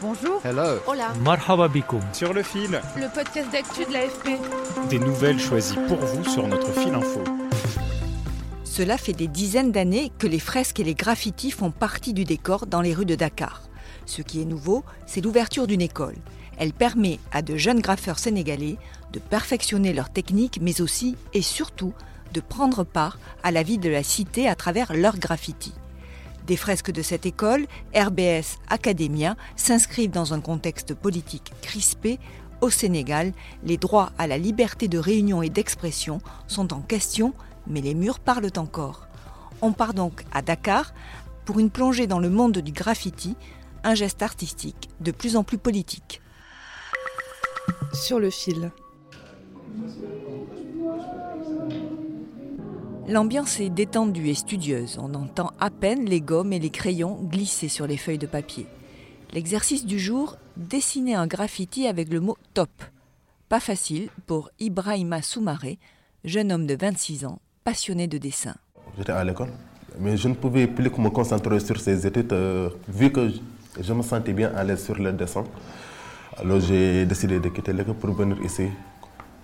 Bonjour. Hello. Hola. Marhaba bikoum. sur le fil, Le podcast d'actu de l'AFP. des nouvelles choisies pour vous sur notre fil info. Cela fait des dizaines d'années que les fresques et les graffitis font partie du décor dans les rues de Dakar. Ce qui est nouveau, c'est l'ouverture d'une école. Elle permet à de jeunes graffeurs sénégalais de perfectionner leur technique, mais aussi et surtout de prendre part à la vie de la cité à travers leurs graffitis. Des fresques de cette école, RBS Academia, s'inscrivent dans un contexte politique crispé. Au Sénégal, les droits à la liberté de réunion et d'expression sont en question, mais les murs parlent encore. On part donc à Dakar pour une plongée dans le monde du graffiti, un geste artistique de plus en plus politique. Sur le fil. L'ambiance est détendue et studieuse. On entend à peine les gommes et les crayons glisser sur les feuilles de papier. L'exercice du jour, dessiner un graffiti avec le mot top. Pas facile pour Ibrahima Soumaré, jeune homme de 26 ans, passionné de dessin. J'étais à l'école, mais je ne pouvais plus que me concentrer sur ces études, euh, vu que je, me sentais bien à l'aise sur le dessin. Alors j'ai décidé de quitter l'école pour venir ici,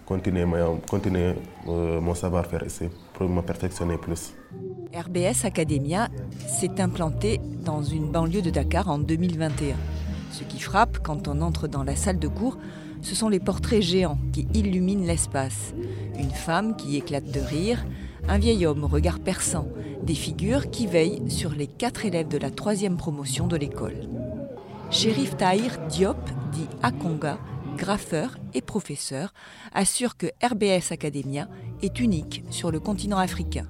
continuer, euh, mon savoir-faire ici, pour me perfectionner plus. RBS Academia s'est implanté dans une banlieue de Dakar en 2021. Ce qui frappe quand on entre dans la salle de cours, ce sont les portraits géants qui illuminent l'espace. Une femme qui éclate de rire, un vieil homme au regard perçant, des figures qui veillent sur les quatre élèves de la troisième promotion de l'école. Shérif Tahir Diop, dit Akonga, graffeur et professeur, assure que RBS Academia est unique sur le continent africain.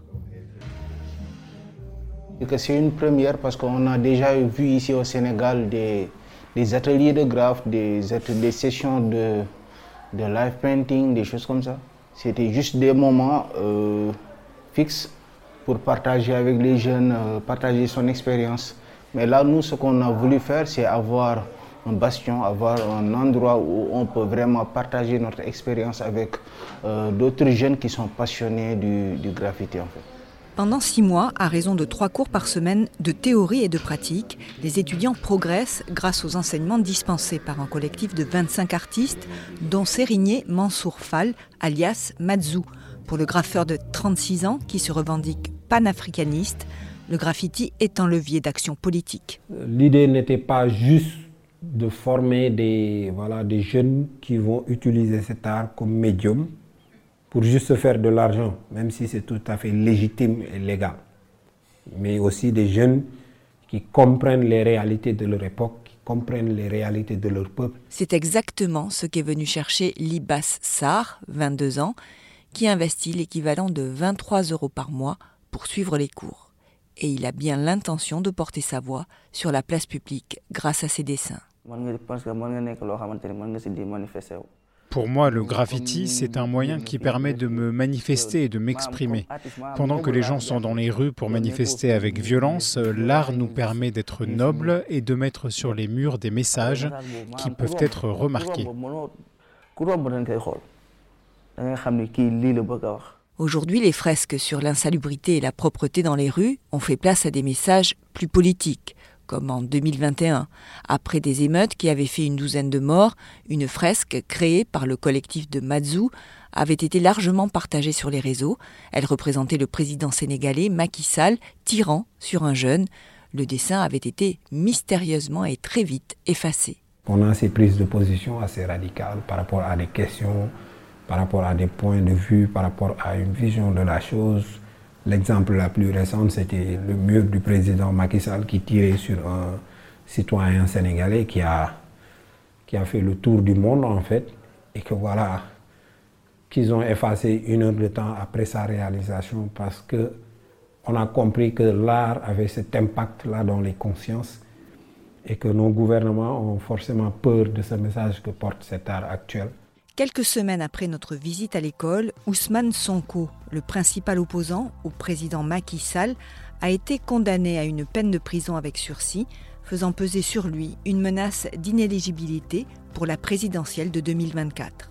C'est une première parce qu'on a déjà vu ici au Sénégal des, ateliers de graphes, des, sessions de, de live painting, des choses comme ça. C'était juste des moments euh, fixes pour partager avec les jeunes, euh, partager son expérience. Mais là, nous, ce qu'on a voulu faire, c'est avoir un bastion, avoir un endroit où on peut vraiment partager notre expérience avec euh, d'autres jeunes qui sont passionnés du, du graffiti en fait. Pendant six mois, à raison de trois cours par semaine de théorie et de pratique, les étudiants progressent grâce aux enseignements dispensés par un collectif de 25 artistes, dont Sérigné Mansour Fall, alias Mazou. Pour le graffeur de 36 ans qui se revendique panafricaniste, le graffiti est un levier d'action politique. L'idée n'était pas juste de former des, voilà, des jeunes qui vont utiliser cet art comme médium pour juste se faire de l'argent, même si c'est tout à fait légitime et légal. Mais aussi des jeunes qui comprennent les réalités de leur époque, qui comprennent les réalités de leur peuple. C'est exactement ce qu'est venu chercher Libas Sarr, 22 ans, qui investit l'équivalent de 23 euros par mois pour suivre les cours. Et il a bien l'intention de porter sa voix sur la place publique grâce à ses dessins. Pour moi, le graffiti, c'est un moyen qui permet de me manifester et de m'exprimer. Pendant que les gens sont dans les rues pour manifester avec violence, l'art nous permet d'être nobles et de mettre sur les murs des messages qui peuvent être remarqués. Aujourd'hui, les fresques sur l'insalubrité et la propreté dans les rues ont fait place à des messages plus politiques, comme en 2021. Après des émeutes qui avaient fait une douzaine de morts, une fresque créée par le collectif de Mazou avait été largement partagée sur les réseaux. Elle représentait le président sénégalais Macky Sall tirant sur un jeune. Le dessin avait été mystérieusement et très vite effacé. On ces prises de position assez radicales par rapport à des questions, par rapport à des points de vue, par rapport à une vision de la chose. L'exemple la plus récente, c'était le mur du président Macky Sall qui tirait sur un citoyen sénégalais qui a, qui a fait le tour du monde en fait, et que voilà, qu'ils ont effacé une heure de temps après sa réalisation parce que on a compris que l'art avait cet impact-là dans les consciences et que nos gouvernements ont forcément peur de ce message que porte cet art actuel. Quelques semaines après notre visite à l'école, Ousmane Sonko, le principal opposant au président Macky Sall, a été condamné à une peine de prison avec sursis, faisant peser sur lui une menace d'inéligibilité pour la présidentielle de 2024.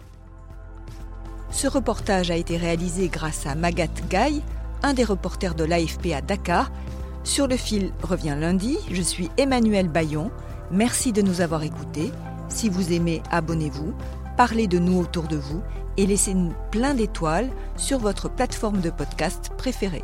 Ce reportage a été réalisé grâce à Magat Gaye, un des reporters de l'AFP à Dakar. Sur le fil revient lundi, je suis Emmanuel Bayon. Merci de nous avoir écoutés. Si vous aimez, abonnez-vous, parlez de nous autour de vous et laissez-nous plein d'étoiles sur votre plateforme de podcast préférée.